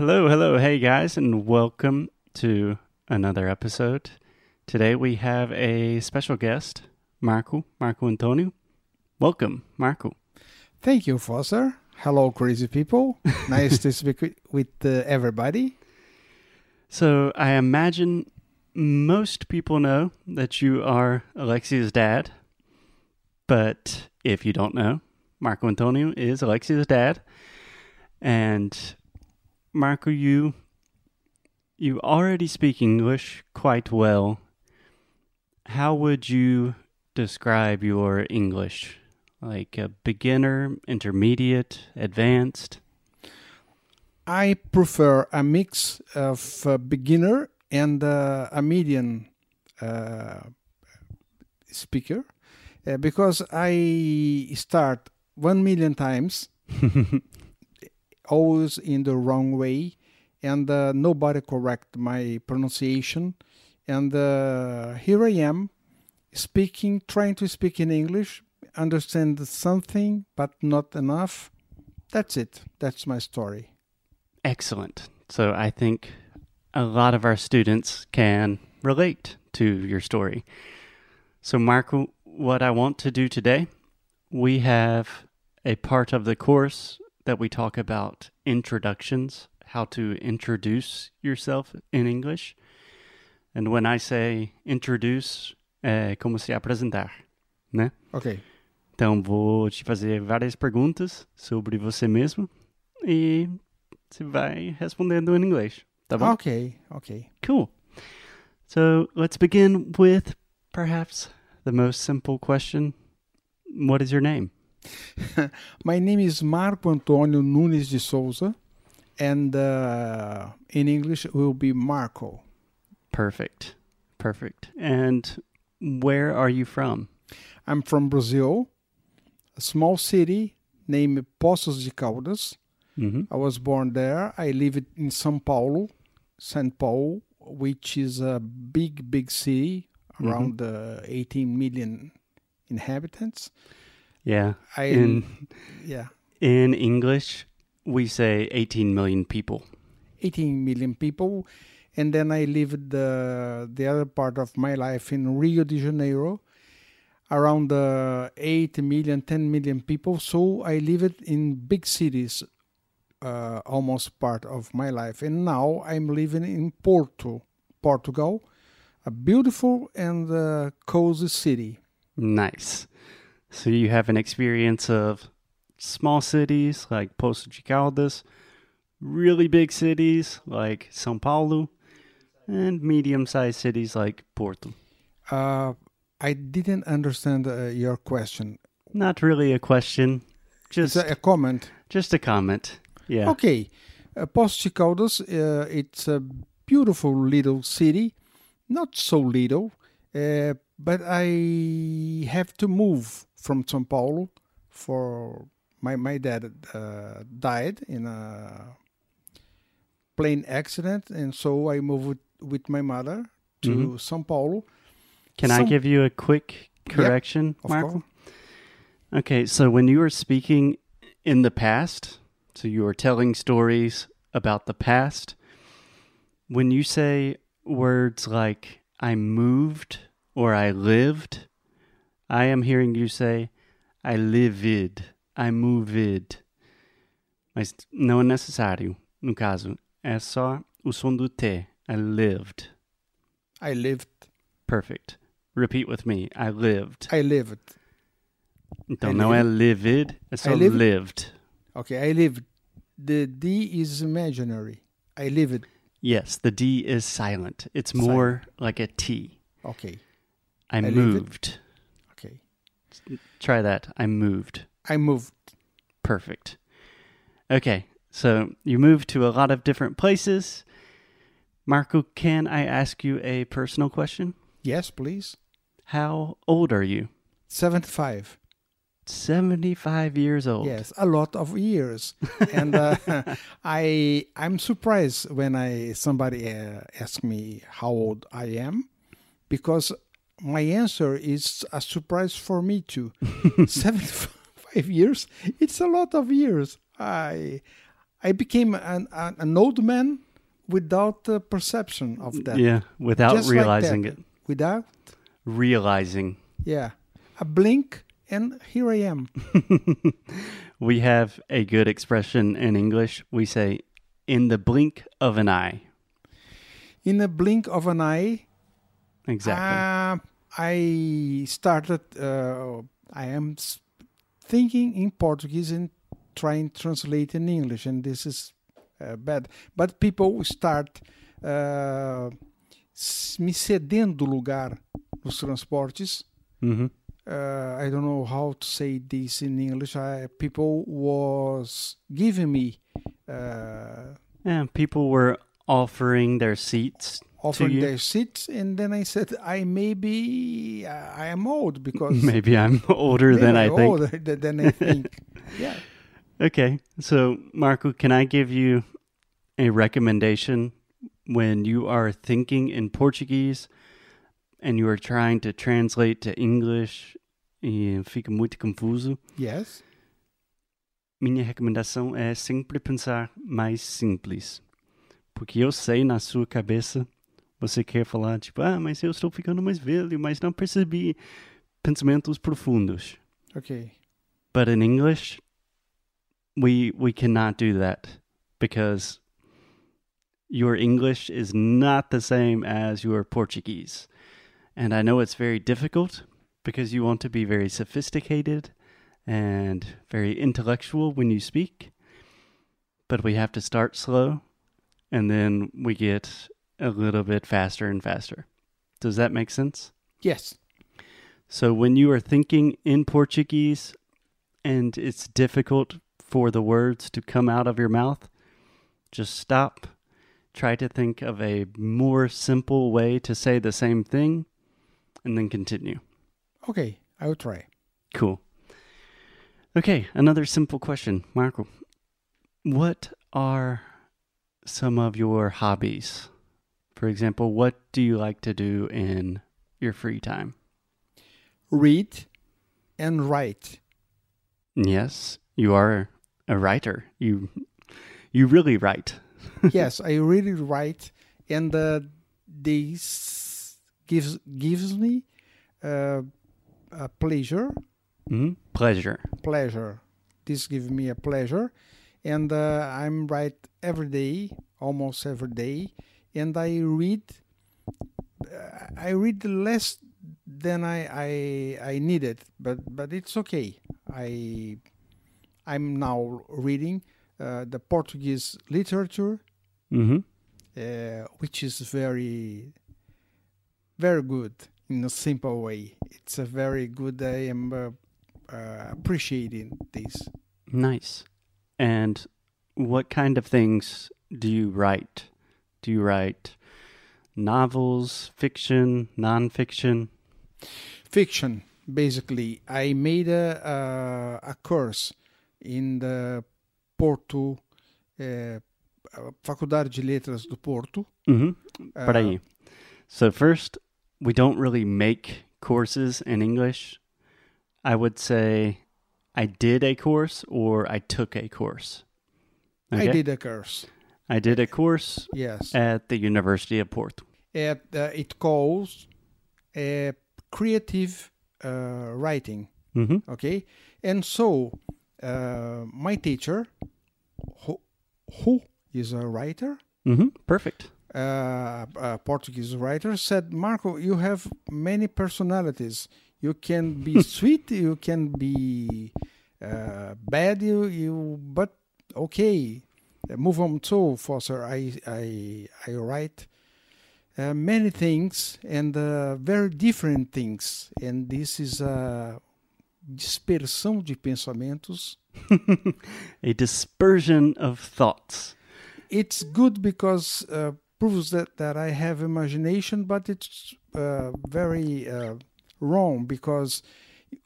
Hello, hello, hey guys, and welcome to another episode. Today we have a special guest, Marco, Marco Antonio. Welcome, Marco. Thank you, Foster. Hello, crazy people. nice to speak with, with uh, everybody. So, I imagine most people know that you are Alexia's dad, but if you don't know, Marco Antonio is Alexia's dad. And Marco, you you already speak English quite well. How would you describe your English? Like a beginner, intermediate, advanced? I prefer a mix of uh, beginner and uh, a median uh, speaker uh, because I start one million times, always in the wrong way, and uh, nobody correct my pronunciation. And uh, here I am, speaking, trying to speak in English, understand something, but not enough. That's it. That's my story. Excellent. So I think a lot of our students can relate to your story. So, Marco, what I want to do today, we have a part of the course that we talk about introductions, how to introduce yourself in English. And when I say introduce, é como se apresentar, né? Okay. Então vou te fazer várias perguntas sobre você mesmo e você vai respondendo em inglês, tá bom? Okay. Okay. Cool. So let's begin with perhaps the most simple question. What is your name? My name is Marco Antonio Nunes de Souza, and uh, in English it will be Marco. Perfect. Perfect. And where are you from? I'm from Brazil, a small city named Poços de Caldas. hmm I was born there. I live in São Paulo, São Paulo, which is a big, big city, around uh, 18 million inhabitants. Yeah. I In yeah, in English, we say 18 million people. 18 million people. And then I lived the the other part of my life in Rio de Janeiro, around uh, 8 million, 10 million people. So I lived in big cities uh, almost part of my life. And now I'm living in Porto, Portugal, a beautiful and uh, cozy city. Nice. So you have an experience of small cities like de Caldas, really big cities like São Paulo, and medium-sized cities like Porto. Uh, I didn't understand uh, your question. Not really a question, just a, a comment. just a comment. Yeah. Okay, uh, de Caldas, uh, it's a beautiful little city, not so little, uh, but I have to move from São Paulo for my my dad uh, died in a plane accident, and so I moved with, my mother to Mhm. São Paulo. Can I give you a quick correction, course. Okay, so when you were speaking in the past, so you were telling stories about the past, when you say words like I moved or I lived, I am hearing you say I livid, I moved. Mas não é necessário, no caso. É só o som do T. I lived. I lived. Perfect. Repeat with me. I lived. I lived. Então I não é lived. livid, é só I lived. lived. Okay, I lived. The D is imaginary. I lived. Yes, the D is silent. It's more like a T. Okay, I, lived. moved. okay. Try that. I moved. I moved. Perfect. Okay, so you moved to a lot of different places. Marco, can I ask you a personal question? Yes, please. How old are you? 75. 75 years old. Yes, a lot of years. and uh, I I'm surprised when I somebody uh, asks me how old I am because my answer is a surprise for me too. 75 years, it's a lot of years. I I became an, an, an old man without the perception of that. Yeah, without Just like realizing that. it. Without, Realizing. yeah, a blink, and here I am. we have a good expression in English. We say, in the blink of an eye. In the blink of an eye, Exactly. Uh, I started. Uh, I am thinking in Portuguese and trying to translate in English, and this is uh, bad. But people start uh, me cedendo lugar nos transportes. hmm Uh, I don't know how to say this in English. I, people was giving me uh, Yeah, people were offering their seats. Offering their seats, and then I said, I maybe uh, I am old because Maybe I'm older than I think. older than I think. yeah. Okay, so Marco, can I give you a recommendation when you are thinking in Portuguese and you are trying to translate to English e fica muito confuso? Yes. Minha recomendação é sempre pensar mais simples. Porque eu sei na sua cabeça você quer falar tipo, ah, mas eu estou ficando mais velho, mas não percebi pensamentos profundos. Okay. But in English, we we cannot do that because your English is not the same as your Portuguese. And I know it's very difficult because you want to be very sophisticated and very intellectual when you speak. But we have to start slow and then we get a little bit faster and faster. Does that make sense? Yes. So when you are thinking in Portuguese and it's difficult for the words to come out of your mouth, just stop. Try to think of a more simple way to say the same thing and then continue. Okay. I will try. Cool. Okay, another simple question, Marco. What are some of your hobbies? For example, what do you like to do in your free time? Read and write. Yes, you are a writer. You you really write. yes, I really write, and uh, this gives gives me uh, a pleasure. hmm Pleasure. Pleasure. This gives me a pleasure, and uh, I'm write every day, almost every day, and I read. uh, I read less than I I I needed, but but it's okay. I I'm now reading uh, the Portuguese literature, hmm uh, which is very very good in a simple way. It's a very good. I am uh, uh, appreciating this. Nice. And what kind of things do you write? Do you write novels, fiction, nonfiction? Fiction, basically. I made a a, a course in the Porto. Uh, Faculdade de Letras do Porto. Mm-hmm. Uh, Peraí. So first, we don't really make courses in English. I would say I did a course or I took a course. I did a course. I did a course Yes. at the University of Porto. At, uh, it calls uh, creative uh, writing. Mm-hmm. Okay, and so uh, my teacher, who, who is a writer, Mm-hmm. Perfect. uh, a Portuguese writer, said, "Marco, you have many personalities. You can be sweet, you can be uh, bad, you, you but okay, move on to Foster. I I I write." Uh, many things and uh, very different things, and this is a dispersão de pensamentos a dispersion of thoughts. it's good because uh, proves that, that I have imagination, but it's uh, very uh, wrong because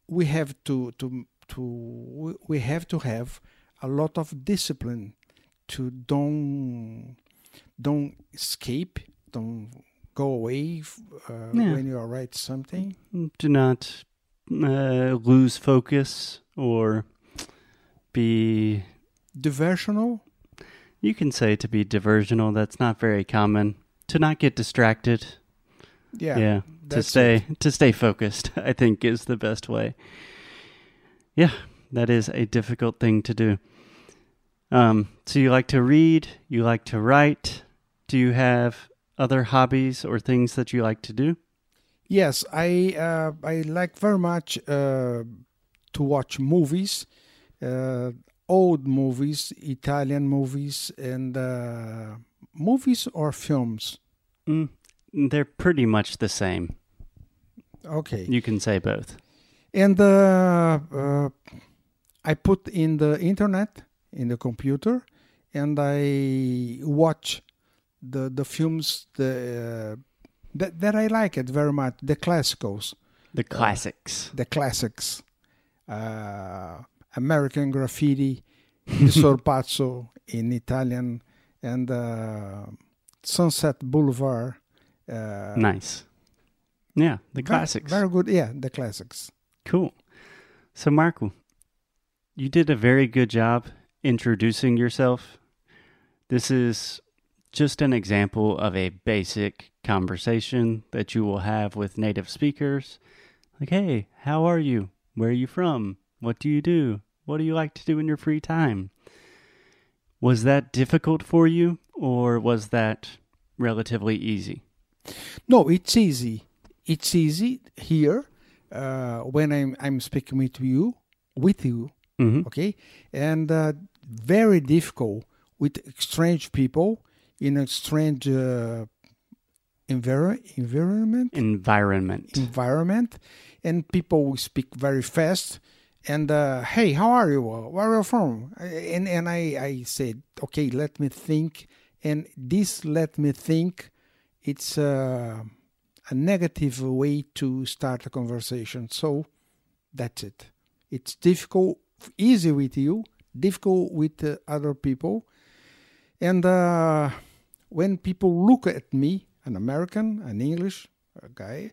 we have to to to we have to have a lot of discipline to don't don't escape, don't go away uh, Yeah. when you are write something. Do not uh, lose focus or be Diversional, You can say to be diversional. That's not very common. To not get distracted. Yeah. Yeah. to stay it. to stay focused, I think is the best way. Yeah, that is a difficult thing to do. Um, so you like to read, you like to write. Do you have other hobbies or things that you like to do? Yes, I uh, I like very much uh, to watch movies, uh, old movies, Italian movies, and uh, movies or films. Mm, they're pretty much the same. Okay, You can say both. and uh, uh, I put in the internet in the computer, and I watch the the films the uh, that that I like it very much. The classicals. The classics. the classics, uh, American Graffiti, Il Sorpasso in Italian, and uh, Sunset Boulevard. Uh, nice. Yeah, the classics. Very good. Yeah, the classics. Cool. So, Marco, you did a very good job introducing yourself. This is just an example of a basic conversation that you will have with native speakers. Like, hey, how are you? Where are you from? What do you do? What do you like to do in your free time? Was that difficult for you, or was that relatively easy? No, it's easy. It's easy here uh, when I'm I'm speaking with you, with you, Mm-hmm. okay, and uh, very difficult with strange people in a strange uh, envir- environment. Environment. environment. And people will speak very fast. And uh, hey how are you? Where are you from? And and i i said okay let me think. And this let me think it's uh, a negative way to start a conversation. So that's it. It's difficult easy with you difficult with uh, other people and uh, when people look at me an american an english guy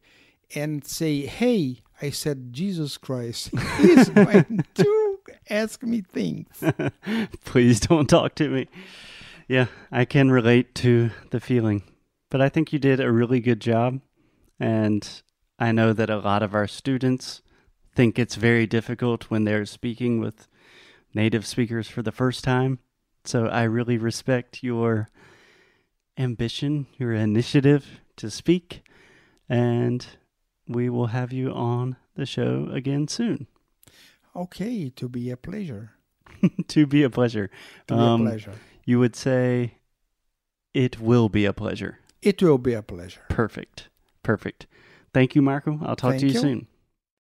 and say, Hey, I said, Jesus Christ, he's going to ask me things. Please don't talk to me. Yeah, I can relate to the feeling. But I think you did a really good job. And I know that a lot of our students think it's very difficult when they're speaking with native speakers for the first time. So I really respect your ambition, your initiative to speak. And we will have you on the show again soon. Okay, to be a pleasure. to be a pleasure. To be Um, a pleasure. You would say it will be a pleasure. It will be a pleasure. Perfect. Perfect. Thank you, Marco. I'll talk Thank to you, you. soon.